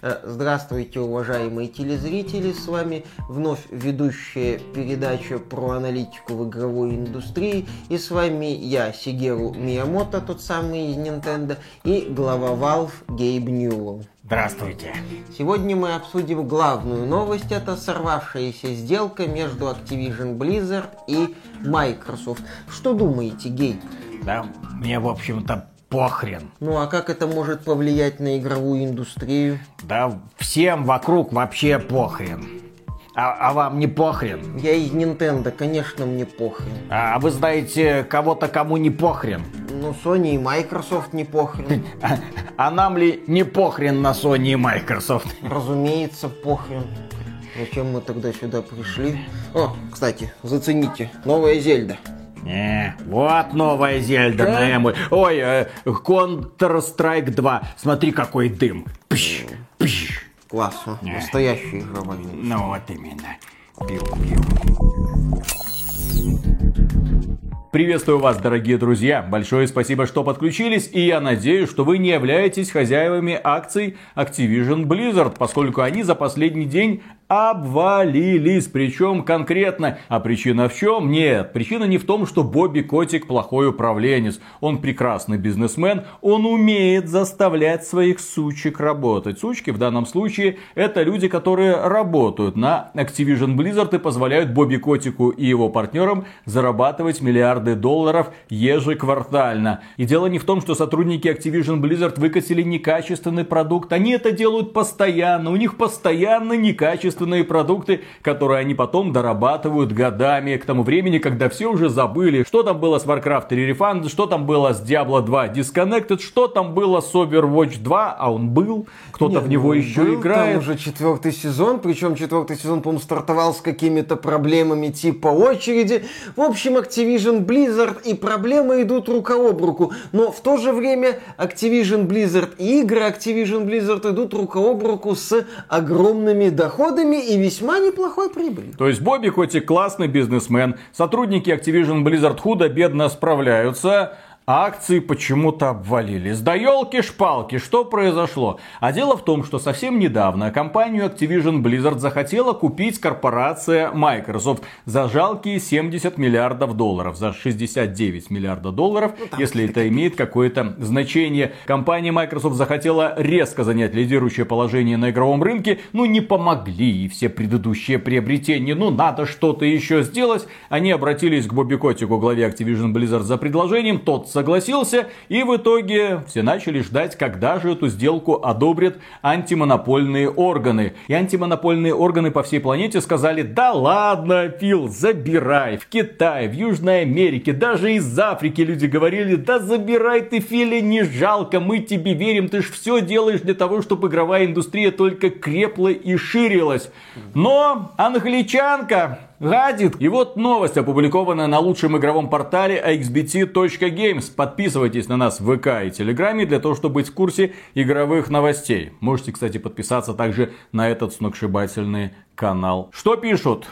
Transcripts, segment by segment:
Э, здравствуйте, уважаемые телезрители, с вами вновь ведущая передача про аналитику в игровой индустрии, и с вами я, Сигеру Миямото, тот самый из Nintendo, и глава Valve Гейб Ньюэлл. Здравствуйте. Сегодня мы обсудим главную новость, это сорвавшаяся сделка между Activision Blizzard и Microsoft. Что думаете, Гейб? Да, мне, в общем-то, похрен. Ну а как это может повлиять на игровую индустрию? Да всем вокруг вообще похрен. А, а вам не похрен? Я из Nintendo, конечно, мне похрен. А, а вы знаете кого-то, кому не похрен? Ну, Sony и Microsoft не похрен. А, а нам ли не похрен на Sony и Microsoft? Разумеется, похрен. Зачем мы тогда сюда пришли? О, кстати, зацените, новая Зельда. Не, вот новая Зельда да? на Эму. Ой, э, Counter-Strike 2. Смотри, какой дым. Пш, пш. Классно. Не. Настоящий игровой. Ну вот именно. Пиу-пиу. Приветствую вас, дорогие друзья. Большое спасибо, что подключились, и я надеюсь, что вы не являетесь хозяевами акций Activision Blizzard, поскольку они за последний день обвалились. Причем конкретно. А причина в чем? Нет, причина не в том, что Бобби Котик плохой управленец. Он прекрасный бизнесмен. Он умеет заставлять своих сучек работать. Сучки в данном случае это люди, которые работают на Activision Blizzard и позволяют Бобби Котику и его партнерам зарабатывать миллиарды долларов ежеквартально. И дело не в том, что сотрудники Activision Blizzard выкатили некачественный продукт. Они это делают постоянно. У них постоянно некачественный качественные продукты, которые они потом дорабатывают годами, к тому времени, когда все уже забыли, что там было с Warcraft Refund, что там было с Diablo 2 Disconnected, что там было с Overwatch 2, а он был, кто-то в него ну, еще был, играет. Там уже четвертый сезон, причем четвертый сезон, по-моему, стартовал с какими-то проблемами типа очереди. В общем, Activision Blizzard и проблемы идут рука об руку, но в то же время Activision Blizzard и игры Activision Blizzard идут рука об руку с огромными доходами, доходами и весьма неплохой прибылью. То есть Бобби и классный бизнесмен, сотрудники Activision Blizzard худо-бедно справляются, акции почему-то обвалились. Да елки-шпалки, что произошло? А дело в том, что совсем недавно компанию Activision Blizzard захотела купить корпорация Microsoft за жалкие 70 миллиардов долларов, за 69 миллиардов долларов, ну, если это имеет какое-то значение. Компания Microsoft захотела резко занять лидирующее положение на игровом рынке, но не помогли и все предыдущие приобретения. Ну, надо что-то еще сделать. Они обратились к Бобби Котику, главе Activision Blizzard, за предложением. Тот согласился, и в итоге все начали ждать, когда же эту сделку одобрят антимонопольные органы. И антимонопольные органы по всей планете сказали, да ладно, Фил, забирай. В Китае, в Южной Америке, даже из Африки люди говорили, да забирай ты, Филя, не жалко, мы тебе верим, ты ж все делаешь для того, чтобы игровая индустрия только крепла и ширилась. Но англичанка гадит. И вот новость, опубликованная на лучшем игровом портале xbt.games. Подписывайтесь на нас в ВК и Телеграме для того, чтобы быть в курсе игровых новостей. Можете, кстати, подписаться также на этот сногсшибательный канал. Что пишут?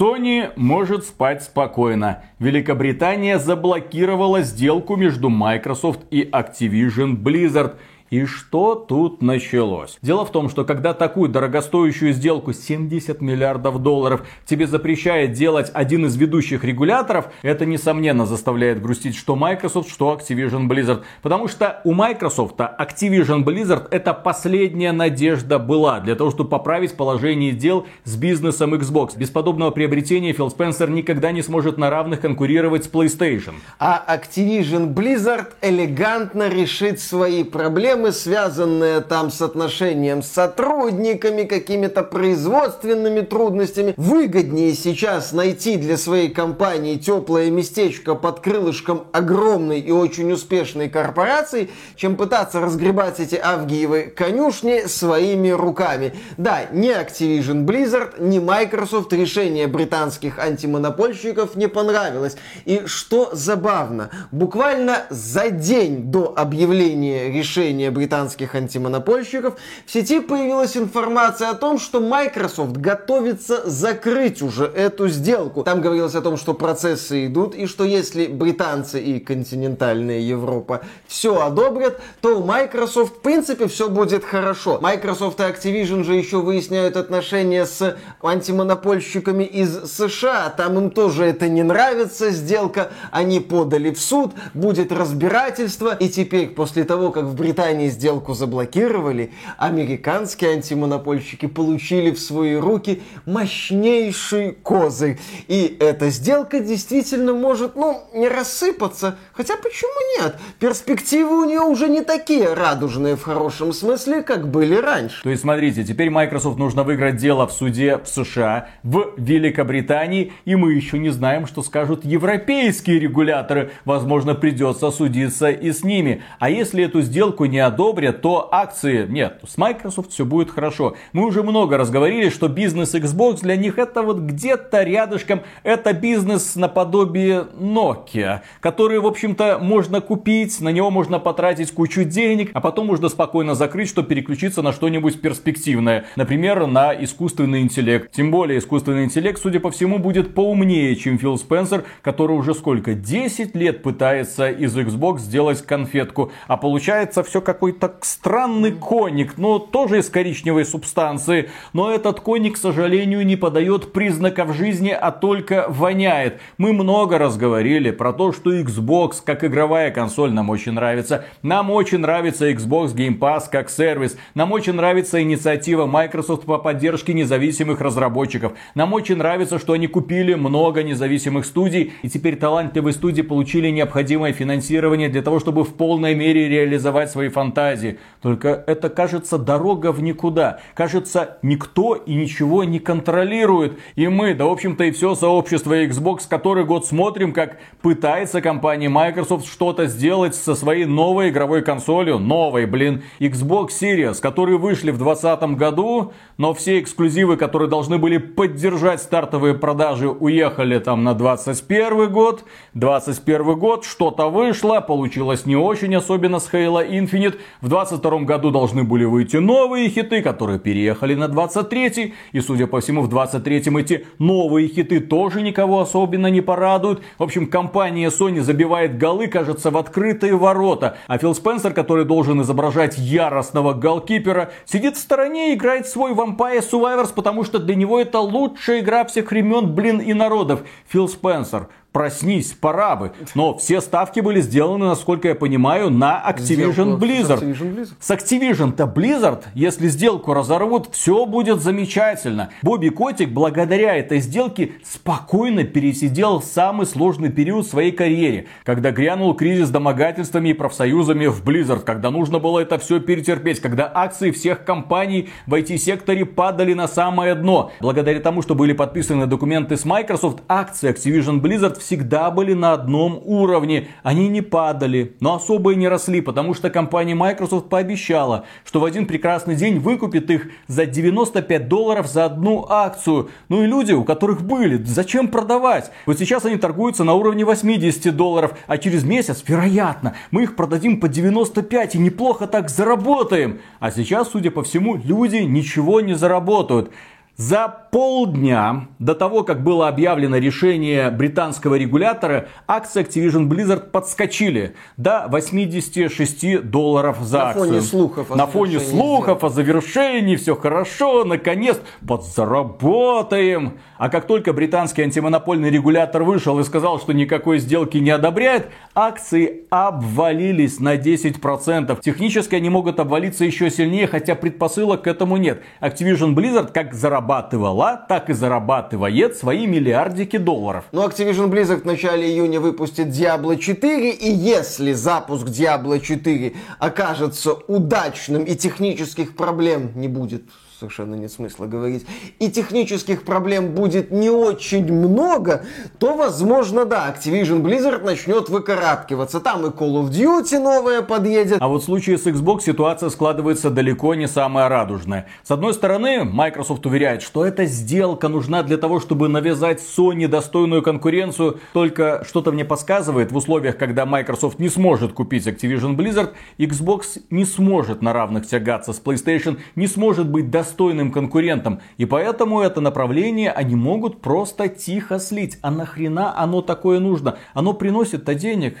Sony может спать спокойно. Великобритания заблокировала сделку между Microsoft и Activision Blizzard – и что тут началось? Дело в том, что когда такую дорогостоящую сделку 70 миллиардов долларов тебе запрещает делать один из ведущих регуляторов, это несомненно заставляет грустить что Microsoft, что Activision Blizzard. Потому что у Microsoft Activision Blizzard это последняя надежда была для того, чтобы поправить положение дел с бизнесом Xbox. Без подобного приобретения Фил Спенсер никогда не сможет на равных конкурировать с PlayStation. А Activision Blizzard элегантно решит свои проблемы проблемы, связанные там с отношением с сотрудниками, какими-то производственными трудностями. Выгоднее сейчас найти для своей компании теплое местечко под крылышком огромной и очень успешной корпорации, чем пытаться разгребать эти авгиевы конюшни своими руками. Да, ни Activision Blizzard, ни Microsoft решение британских антимонопольщиков не понравилось. И что забавно, буквально за день до объявления решения решение британских антимонопольщиков, в сети появилась информация о том, что Microsoft готовится закрыть уже эту сделку. Там говорилось о том, что процессы идут, и что если британцы и континентальная Европа все одобрят, то у Microsoft в принципе все будет хорошо. Microsoft и Activision же еще выясняют отношения с антимонопольщиками из США. Там им тоже это не нравится, сделка. Они подали в суд, будет разбирательство. И теперь, после того, как в Британии сделку заблокировали, американские антимонопольщики получили в свои руки мощнейший козырь. И эта сделка действительно может, ну, не рассыпаться. Хотя почему нет? Перспективы у нее уже не такие радужные в хорошем смысле, как были раньше. То есть, смотрите, теперь Microsoft нужно выиграть дело в суде в США, в Великобритании, и мы еще не знаем, что скажут европейские регуляторы. Возможно, придется судиться и с ними. А если эту сделку не одобрят, то акции... Нет, с Microsoft все будет хорошо. Мы уже много раз говорили, что бизнес Xbox для них это вот где-то рядышком. Это бизнес наподобие Nokia, который, в общем-то, можно купить, на него можно потратить кучу денег, а потом можно спокойно закрыть, чтобы переключиться на что-нибудь перспективное. Например, на искусственный интеллект. Тем более, искусственный интеллект, судя по всему, будет поумнее, чем Фил Спенсер, который уже сколько? 10 лет пытается из Xbox сделать конфетку. А получается все какой-то странный коник, но тоже из коричневой субстанции. Но этот коник, к сожалению, не подает признаков жизни, а только воняет. Мы много раз говорили про то, что Xbox как игровая консоль нам очень нравится. Нам очень нравится Xbox Game Pass как сервис. Нам очень нравится инициатива Microsoft по поддержке независимых разработчиков. Нам очень нравится, что они купили много независимых студий. И теперь талантливые студии получили необходимое финансирование для того, чтобы в полной мере реализовать свои фантазии. Только это кажется дорога в никуда. Кажется, никто и ничего не контролирует. И мы, да в общем-то и все сообщество Xbox, который год смотрим, как пытается компания Microsoft что-то сделать со своей новой игровой консолью. Новой, блин, Xbox Series, которые вышли в 2020 году, но все эксклюзивы, которые должны были поддержать стартовые продажи, уехали там на 21 год. 21 год, что-то вышло, получилось не очень, особенно с Halo Infinite. В 22 году должны были выйти новые хиты, которые переехали на 23 и, судя по всему, в 23 эти новые хиты тоже никого особенно не порадуют. В общем, компания Sony забивает голы, кажется, в открытые ворота. А Фил Спенсер, который должен изображать яростного голкипера, сидит в стороне и играет свой Vampire Survivors, потому что для него это лучшая игра всех времен, блин, и народов. Фил Спенсер, проснись, пора бы. Но все ставки были сделаны, насколько я понимаю, на Activision Blizzard. Activision Blizzard. С Activision-то Blizzard, если сделку разорвут, все будет замечательно. Бобби Котик благодаря этой сделке спокойно пересидел самый сложный период в своей карьере, когда грянул кризис с домогательствами и профсоюзами в Blizzard, когда нужно было это все перетерпеть, когда акции всех компаний в IT-секторе падали на самое дно. Благодаря тому, что были подписаны документы с Microsoft, акции Activision Blizzard всегда были на одном уровне. Они не падали, но особо и не росли, потому что компания Microsoft пообещала, что в один прекрасный день выкупит их за 95 долларов за одну акцию. Ну и люди, у которых были, зачем продавать? Вот сейчас они торгуются на уровне 80 долларов, а через месяц, вероятно, мы их продадим по 95 и неплохо так заработаем. А сейчас, судя по всему, люди ничего не заработают. За полдня до того, как было объявлено решение британского регулятора, акции Activision Blizzard подскочили до 86 долларов за На акцию. Фоне слухов На фоне слухов о завершении, все хорошо, наконец подзаработаем. А как только британский антимонопольный регулятор вышел и сказал, что никакой сделки не одобряет, акции обвалились на 10%. Технически они могут обвалиться еще сильнее, хотя предпосылок к этому нет. Activision Blizzard как зарабатывала, так и зарабатывает свои миллиардики долларов. Но Activision Blizzard в начале июня выпустит Diablo 4, и если запуск Diablo 4 окажется удачным и технических проблем не будет совершенно нет смысла говорить, и технических проблем будет не очень много, то, возможно, да, Activision Blizzard начнет выкарабкиваться. Там и Call of Duty новая подъедет. А вот в случае с Xbox ситуация складывается далеко не самая радужная. С одной стороны, Microsoft уверяет, что эта сделка нужна для того, чтобы навязать Sony достойную конкуренцию. Только что-то мне подсказывает, в условиях, когда Microsoft не сможет купить Activision Blizzard, Xbox не сможет на равных тягаться с PlayStation, не сможет быть достойным конкурентом. И поэтому это направление они могут просто тихо слить. А нахрена оно такое нужно? Оно приносит-то денег.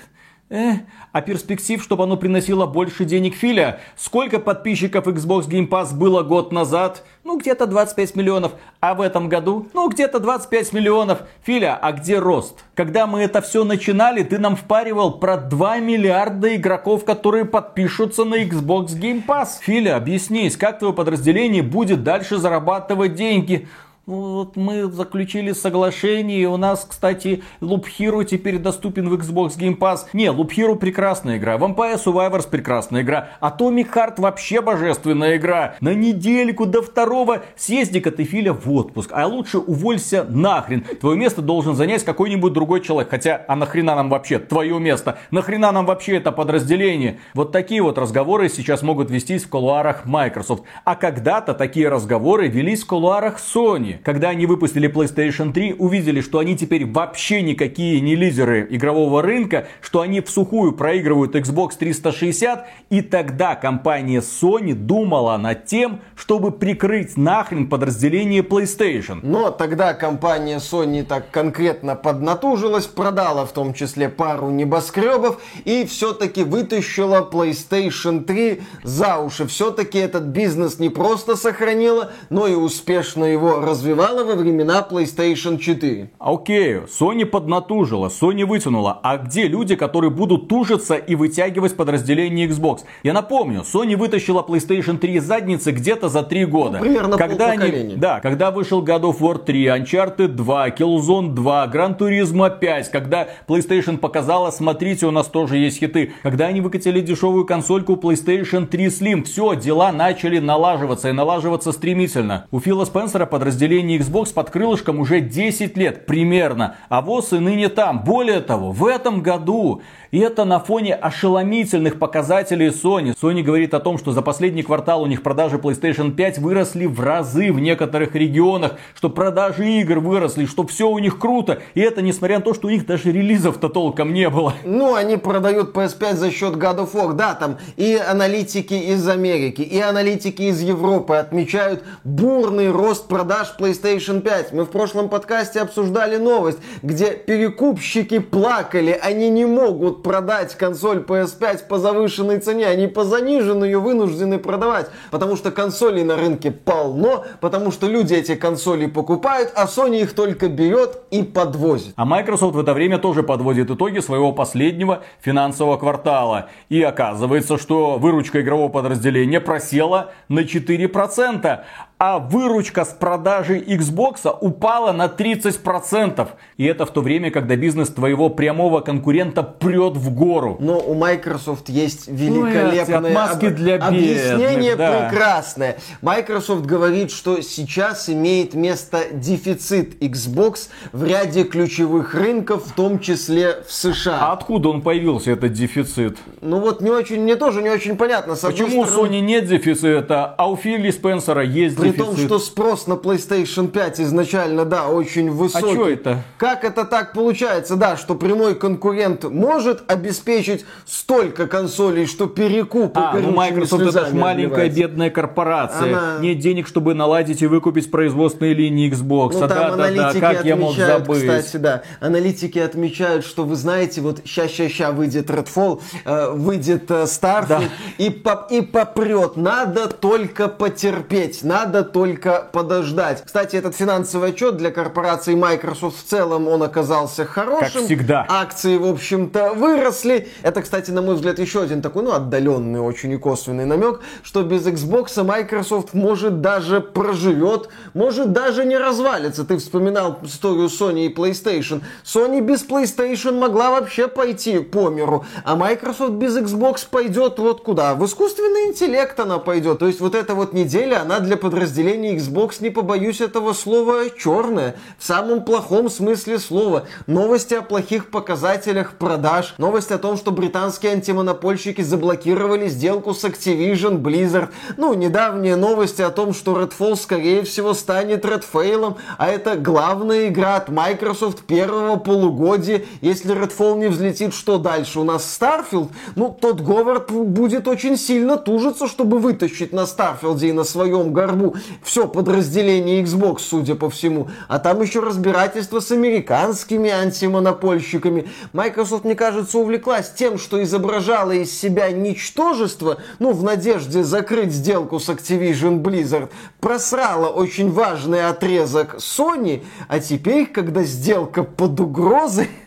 Э, а перспектив, чтобы оно приносило больше денег Филя? Сколько подписчиков Xbox Game Pass было год назад? Ну, где-то 25 миллионов. А в этом году? Ну, где-то 25 миллионов. Филя, а где рост? Когда мы это все начинали, ты нам впаривал про 2 миллиарда игроков, которые подпишутся на Xbox Game Pass. Филя, объяснись, как твое подразделение будет дальше зарабатывать деньги? Ну, вот мы заключили соглашение, и у нас, кстати, Loop Hero теперь доступен в Xbox Game Pass. Не, Loop Hero прекрасная игра, Vampire Survivors прекрасная игра, Atomic Heart вообще божественная игра. На недельку до второго съезди-ка в отпуск, а лучше уволься нахрен. Твое место должен занять какой-нибудь другой человек. Хотя, а нахрена нам вообще твое место? Нахрена нам вообще это подразделение? Вот такие вот разговоры сейчас могут вестись в кулуарах Microsoft. А когда-то такие разговоры велись в кулуарах Sony когда они выпустили PlayStation 3, увидели, что они теперь вообще никакие не лидеры игрового рынка, что они в сухую проигрывают Xbox 360, и тогда компания Sony думала над тем, чтобы прикрыть нахрен подразделение PlayStation. Но тогда компания Sony так конкретно поднатужилась, продала в том числе пару небоскребов и все-таки вытащила PlayStation 3 за уши. Все-таки этот бизнес не просто сохранила, но и успешно его развивала развивала во времена PlayStation 4. Окей, Sony поднатужила, Sony вытянула. А где люди, которые будут тужиться и вытягивать подразделение Xbox? Я напомню, Sony вытащила PlayStation 3 из задницы где-то за 3 года. Ну, примерно когда они, Да, когда вышел God of War 3, Uncharted 2, Killzone 2, Gran Turismo 5, когда PlayStation показала, смотрите, у нас тоже есть хиты. Когда они выкатили дешевую консольку PlayStation 3 Slim, все, дела начали налаживаться и налаживаться стремительно. У Фила Спенсера подразделение поколение Xbox под крылышком уже 10 лет примерно, а ВОЗ и ныне там. Более того, в этом году и это на фоне ошеломительных показателей Sony. Sony говорит о том, что за последний квартал у них продажи PlayStation 5 выросли в разы в некоторых регионах, что продажи игр выросли, что все у них круто. И это несмотря на то, что у них даже релизов-то толком не было. Ну, они продают PS5 за счет God of War. Да, там и аналитики из Америки, и аналитики из Европы отмечают бурный рост продаж PlayStation 5. Мы в прошлом подкасте обсуждали новость, где перекупщики плакали, они не могут продать консоль PS5 по завышенной цене, они по заниженной ее вынуждены продавать, потому что консолей на рынке полно, потому что люди эти консоли покупают, а Sony их только берет и подвозит. А Microsoft в это время тоже подводит итоги своего последнего финансового квартала. И оказывается, что выручка игрового подразделения просела на 4% а выручка с продажи Xbox упала на 30%. И это в то время, когда бизнес твоего прямого конкурента прет в гору. Но у Microsoft есть великолепное Ой, отмазки для бедных, объяснение да. прекрасное. Microsoft говорит, что сейчас имеет место дефицит Xbox в ряде ключевых рынков, в том числе в США. А откуда он появился, этот дефицит? Ну вот не очень, мне тоже не очень понятно. С Почему у стороны... Sony нет дефицита, а у Филли Спенсера есть При том, что спрос на PlayStation 5 изначально, да, очень высокий. А что это? Как это так получается, да, что прямой конкурент может обеспечить столько консолей, что перекуп А, ну Microsoft это ж маленькая бедная корпорация. Она- Нет денег, чтобы наладить и выкупить производственные линии Xbox. Ну, да, там да, да, аналитики как я мог отмечают, забыть? кстати, да, аналитики отмечают, что вы знаете, вот ща-ща-ща выйдет Redfall, э, выйдет э, Starfield Да. и, поп- и попрет. Надо только потерпеть, надо только подождать. Кстати, этот финансовый отчет для корпорации Microsoft в целом, он оказался хорошим. Как всегда. Акции, в общем-то, выросли. Это, кстати, на мой взгляд, еще один такой, ну, отдаленный очень и косвенный намек, что без Xbox Microsoft может даже проживет, может даже не развалится. Ты вспоминал историю Sony и PlayStation. Sony без PlayStation могла вообще пойти по миру, а Microsoft без Xbox пойдет вот куда? В искусственный интеллект она пойдет. То есть вот эта вот неделя, она для подразделения подразделение Xbox, не побоюсь этого слова, черное. В самом плохом смысле слова. Новости о плохих показателях продаж. Новость о том, что британские антимонопольщики заблокировали сделку с Activision Blizzard. Ну, недавние новости о том, что Redfall, скорее всего, станет Redfall, а это главная игра от Microsoft первого полугодия. Если Redfall не взлетит, что дальше? У нас Starfield? Ну, тот Говард будет очень сильно тужиться, чтобы вытащить на Starfield и на своем горбу все подразделение Xbox, судя по всему. А там еще разбирательство с американскими антимонопольщиками. Microsoft, мне кажется, увлеклась тем, что изображала из себя ничтожество, ну, в надежде закрыть сделку с Activision Blizzard, просрала очень важный отрезок Sony, а теперь, когда сделка под угрозой,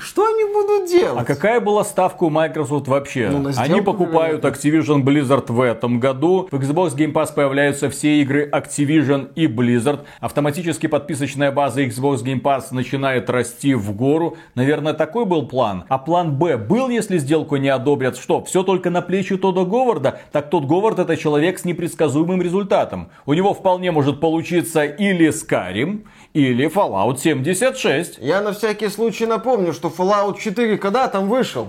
что они будут делать? А какая была ставка у Microsoft вообще? Ну, они покупают Activision Blizzard в этом году. В Xbox Game Pass появляются все игры Activision и Blizzard. Автоматически подписочная база Xbox Game Pass начинает расти в гору. Наверное, такой был план. А план Б был, если сделку не одобрят, что? Все только на плечи Тода Говарда? Так тот Говард это человек с непредсказуемым результатом. У него вполне может получиться или Skyrim, или Fallout 76. Я на всякий случай напомню, что Fallout 4 когда там вышел?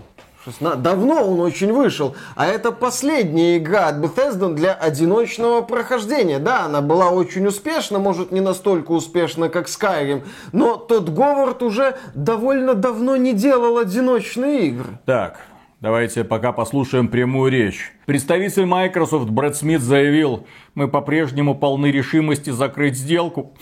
Давно он очень вышел. А это последняя игра от Bethesda для одиночного прохождения. Да, она была очень успешна, может не настолько успешна, как Skyrim, но тот Говард уже довольно давно не делал одиночные игры. Так, Давайте пока послушаем прямую речь. Представитель Microsoft Брэд Смит заявил, мы по-прежнему полны решимости закрыть сделку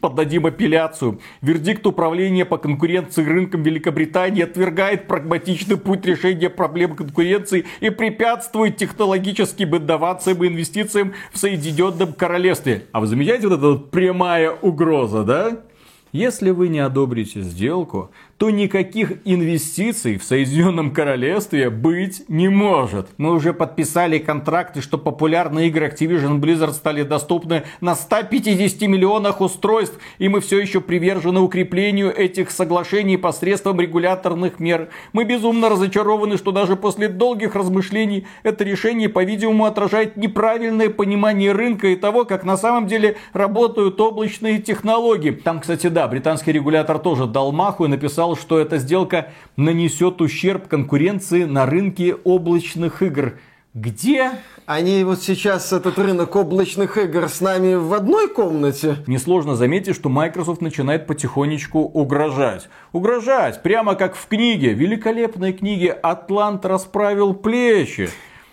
поддадим апелляцию. Вердикт управления по конкуренции рынком Великобритании отвергает прагматичный путь решения проблем конкуренции и препятствует технологическим инновациям и инвестициям в Соединенном Королевстве. А вы замечаете вот эта вот прямая угроза, да? Если вы не одобрите сделку, то никаких инвестиций в Соединенном Королевстве быть не может. Мы уже подписали контракты, что популярные игры Activision Blizzard стали доступны на 150 миллионах устройств, и мы все еще привержены укреплению этих соглашений посредством регуляторных мер. Мы безумно разочарованы, что даже после долгих размышлений это решение, по-видимому, отражает неправильное понимание рынка и того, как на самом деле работают облачные технологии. Там, кстати, да, британский регулятор тоже дал маху и написал сказал, что эта сделка нанесет ущерб конкуренции на рынке облачных игр. Где? Они вот сейчас этот рынок облачных игр с нами в одной комнате. Несложно заметить, что Microsoft начинает потихонечку угрожать. Угрожать, прямо как в книге, великолепной книге «Атлант расправил плечи».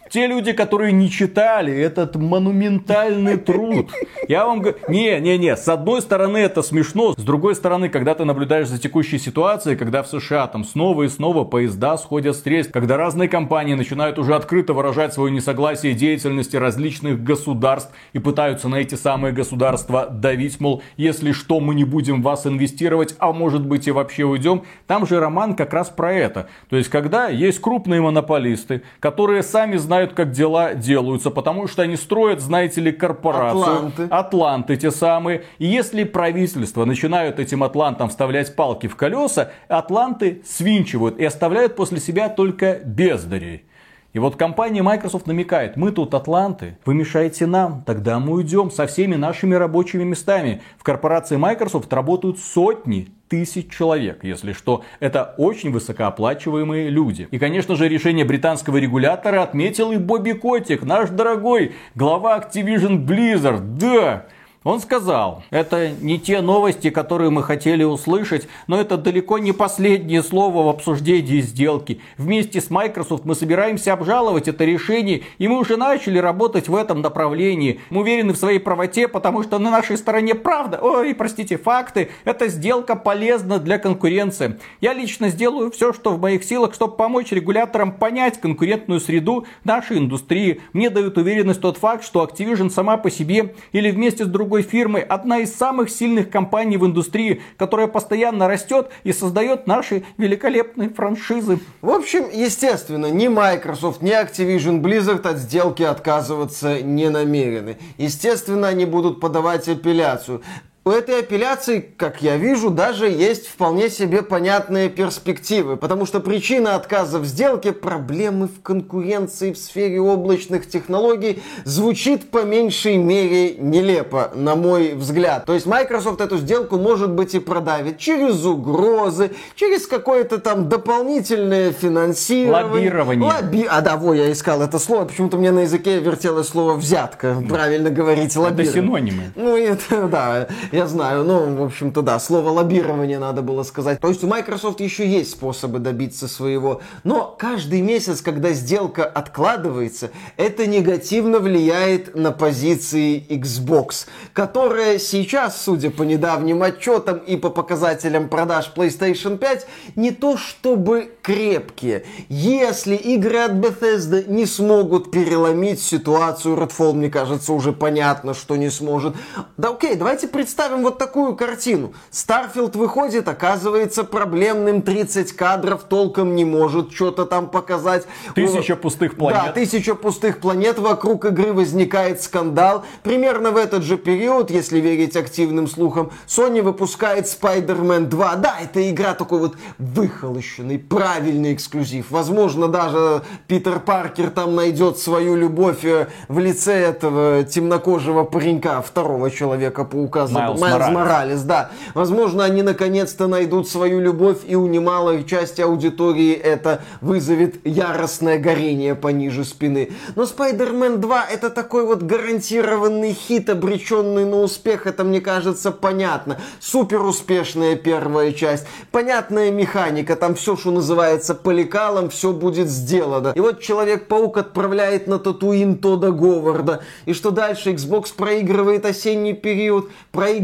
Те люди, которые не читали этот монументальный труд. Я вам говорю, не, не, не, с одной стороны это смешно, с другой стороны, когда ты наблюдаешь за текущей ситуацией, когда в США там снова и снова поезда сходят с рельс, когда разные компании начинают уже открыто выражать свое несогласие деятельности различных государств и пытаются на эти самые государства давить, мол, если что, мы не будем в вас инвестировать, а может быть и вообще уйдем. Там же роман как раз про это. То есть, когда есть крупные монополисты, которые сами знают, знают, как дела делаются, потому что они строят, знаете ли, корпорацию. Атланты. Атланты те самые. И если правительство начинают этим атлантам вставлять палки в колеса, атланты свинчивают и оставляют после себя только бездарей. И вот компания Microsoft намекает, мы тут атланты, вы мешаете нам, тогда мы уйдем со всеми нашими рабочими местами. В корпорации Microsoft работают сотни тысяч человек, если что. Это очень высокооплачиваемые люди. И, конечно же, решение британского регулятора отметил и Бобби Котик, наш дорогой глава Activision Blizzard. Да, он сказал, это не те новости, которые мы хотели услышать, но это далеко не последнее слово в обсуждении сделки. Вместе с Microsoft мы собираемся обжаловать это решение, и мы уже начали работать в этом направлении. Мы уверены в своей правоте, потому что на нашей стороне правда, ой, простите, факты. Эта сделка полезна для конкуренции. Я лично сделаю все, что в моих силах, чтобы помочь регуляторам понять конкурентную среду нашей индустрии. Мне дают уверенность тот факт, что Activision сама по себе или вместе с другой другой фирмы, одна из самых сильных компаний в индустрии, которая постоянно растет и создает наши великолепные франшизы. В общем, естественно, ни Microsoft, ни Activision Blizzard от сделки отказываться не намерены. Естественно, они будут подавать апелляцию. У этой апелляции, как я вижу, даже есть вполне себе понятные перспективы, потому что причина отказа в сделке – проблемы в конкуренции в сфере облачных технологий звучит по меньшей мере нелепо, на мой взгляд. То есть Microsoft эту сделку, может быть, и продавит через угрозы, через какое-то там дополнительное финансирование. Лоббирование. Лобби... А да, во, я искал это слово, почему-то мне на языке вертелось слово «взятка», правильно говорить, лоббирование. Это синонимы. Ну, это, да, я знаю. Ну, в общем-то, да, слово лоббирование надо было сказать. То есть у Microsoft еще есть способы добиться своего. Но каждый месяц, когда сделка откладывается, это негативно влияет на позиции Xbox, которая сейчас, судя по недавним отчетам и по показателям продаж PlayStation 5, не то чтобы крепкие. Если игры от Bethesda не смогут переломить ситуацию, Redfall, мне кажется, уже понятно, что не сможет. Да окей, давайте представим вот такую картину. Starfield выходит, оказывается проблемным, 30 кадров толком не может что-то там показать. Тысяча пустых планет. Да, тысяча пустых планет, вокруг игры возникает скандал. Примерно в этот же период, если верить активным слухам, Sony выпускает Spider-Man 2. Да, это игра такой вот выхолощенный, правильный эксклюзив. Возможно, даже Питер Паркер там найдет свою любовь э, в лице этого темнокожего паренька, второго Человека-паука. Майлз Майлз Моралес. Моралес, да. Возможно, они наконец-то найдут свою любовь, и у немалой части аудитории это вызовет яростное горение пониже спины. Но Spider-Man 2 это такой вот гарантированный хит, обреченный на успех, это мне кажется понятно. Супер успешная первая часть, понятная механика, там все, что называется поликалом, все будет сделано. И вот Человек-паук отправляет на Татуин Тода Говарда. И что дальше? Xbox проигрывает осенний период, проигрывает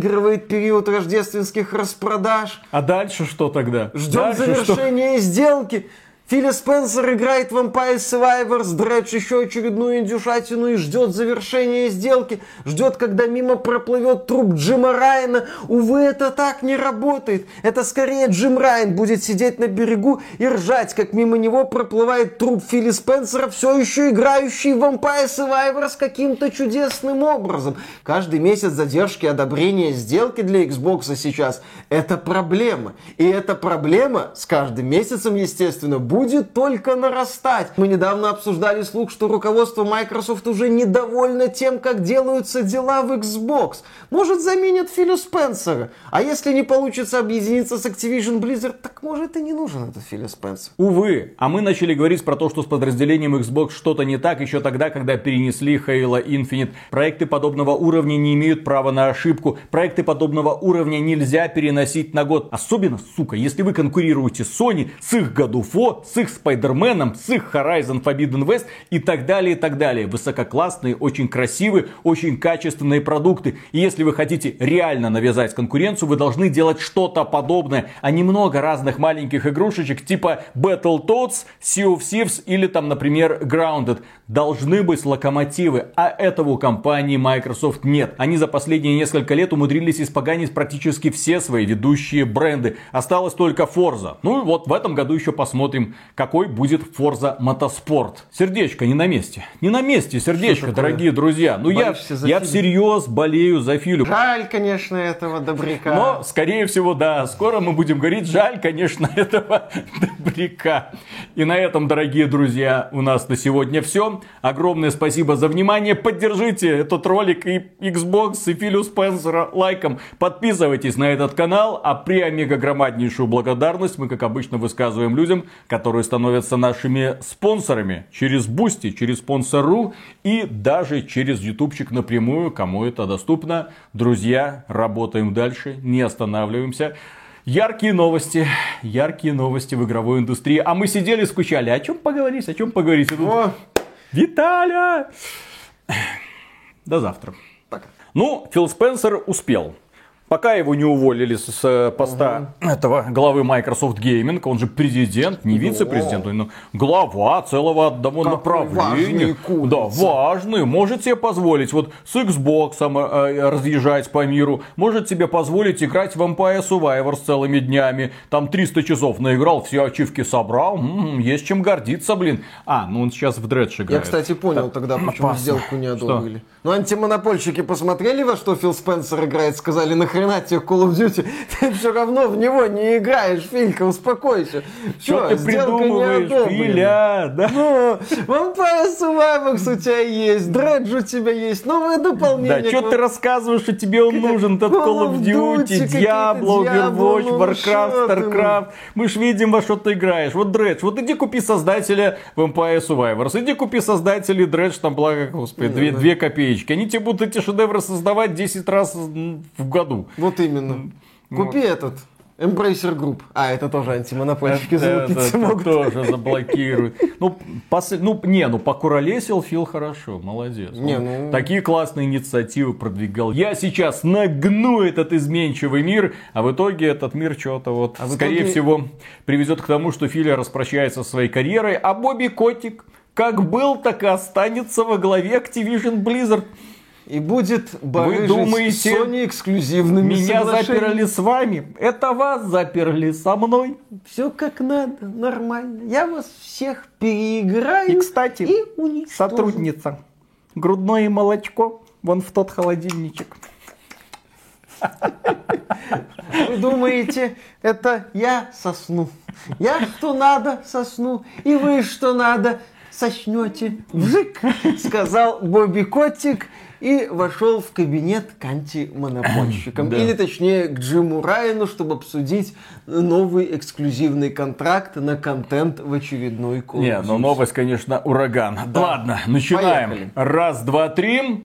период рождественских распродаж. А дальше что тогда? Ждем Дальше что? завершения сделки. Филя Спенсер играет в Vampire Survivors, Дредж еще очередную индюшатину и ждет завершения сделки. Ждет, когда мимо проплывет труп Джима Райана. Увы, это так не работает. Это скорее Джим Райан будет сидеть на берегу и ржать, как мимо него проплывает труп Фили Спенсера, все еще играющий в Vampire Survivors каким-то чудесным образом. Каждый месяц задержки одобрения сделки для Xbox сейчас – это проблема. И эта проблема с каждым месяцем, естественно, будет только нарастать. Мы недавно обсуждали слух, что руководство Microsoft уже недовольно тем, как делаются дела в Xbox. Может, заменят Филю Спенсера. А если не получится объединиться с Activision Blizzard, так может и не нужен этот Филю Спенсер. Увы, а мы начали говорить про то, что с подразделением Xbox что-то не так еще тогда, когда перенесли Halo Infinite. Проекты подобного уровня не имеют права на ошибку. Проекты подобного уровня нельзя переносить на год. Особенно, сука, если вы конкурируете с Sony, с их God of War, с их Спайдерменом, с их Horizon Forbidden West и так далее, и так далее. Высококлассные, очень красивые, очень качественные продукты. И если вы хотите реально навязать конкуренцию, вы должны делать что-то подобное, а не много разных маленьких игрушечек типа Battletoads, Sea of Thieves или там, например, Grounded. Должны быть локомотивы, а этого у компании Microsoft нет. Они за последние несколько лет умудрились испоганить практически все свои ведущие бренды. Осталось только Forza. Ну вот в этом году еще посмотрим, какой будет Forza Motorsport. Сердечко не на месте. Не на месте сердечко, дорогие друзья. Ну я, я всерьез болею за Филю. Жаль, конечно, этого добряка. Но, скорее всего, да, скоро мы будем говорить, жаль, конечно, этого добряка. И на этом, дорогие друзья, у нас на сегодня все. Огромное спасибо за внимание. Поддержите этот ролик и Xbox, и Филю Спенсера лайком. Подписывайтесь на этот канал. А преомегагромаднейшую благодарность мы, как обычно, высказываем людям, которые становятся нашими спонсорами. Через Boosty, через спонсору и даже через ютубчик напрямую, кому это доступно. Друзья, работаем дальше, не останавливаемся. Яркие новости, яркие новости в игровой индустрии. А мы сидели, скучали. О чем поговорить, о чем поговорить? Тут О, Виталя! До завтра. пока. Ну, Фил Спенсер успел. Пока его не уволили с э, поста этого главы Microsoft Gaming, он же президент, не вице-президент, он глава целого одного Какой важный направления. курица. Да, важный. Может себе позволить вот с Xbox э, разъезжать по миру, может себе позволить играть в Vampire Survivor с целыми днями. Там 300 часов наиграл, все ачивки собрал. М, есть чем гордиться, блин. А, ну он сейчас в Дредж играет. Я, кстати, понял тогда, почему опасно. сделку не одобрили. Ну, антимонопольщики посмотрели, во что Фил Спенсер играет, сказали, нахрена нахрена тебе Call of Duty, ты все равно в него не играешь, Филька, успокойся. Что ты придумываешь, Филя, да? Ну, Vampire Survivors у тебя есть, Дредж у тебя есть, новое дополнение. Да, что ты рассказываешь, что тебе он нужен, этот Call of Duty, Diablo, Overwatch, Warcraft, StarCraft. Мы ж видим, во что ты играешь. Вот Дредж, вот иди купи создателя Vampire Survivors, иди купи создателей Дредж, там, благо, господи, две копеечки. Они тебе будут эти шедевры создавать 10 раз в году. Вот именно. Купи этот Embracer Group. А, это тоже антимонопольщики залупиться могут. тоже заблокируют. Ну, пос... ну, не, ну покуролесил Фил хорошо, молодец. Не, ну... Такие классные инициативы продвигал. Я сейчас нагну этот изменчивый мир, а в итоге этот мир что-то вот, а скорее итоге... всего, приведет к тому, что Филя распрощается со своей карьерой, а Бобби Котик как был, так и останется во главе Activision Blizzard и будет Вы думаете, Sony эксклюзивными Меня заперли с вами? Это вас заперли со мной? Все как надо, нормально. Я вас всех переиграю и, кстати, и уничтожу. сотрудница, грудное молочко вон в тот холодильничек. Вы думаете, это я сосну? Я что надо сосну, и вы что надо соснете. Вжик, сказал Бобби Котик и вошел в кабинет к антимонопольщикам. да. Или точнее к Джиму Райану, чтобы обсудить новый эксклюзивный контракт на контент в очередной Call Не, но новость, конечно, ураган. Да. Ладно, начинаем. Поехали. Раз, два, три.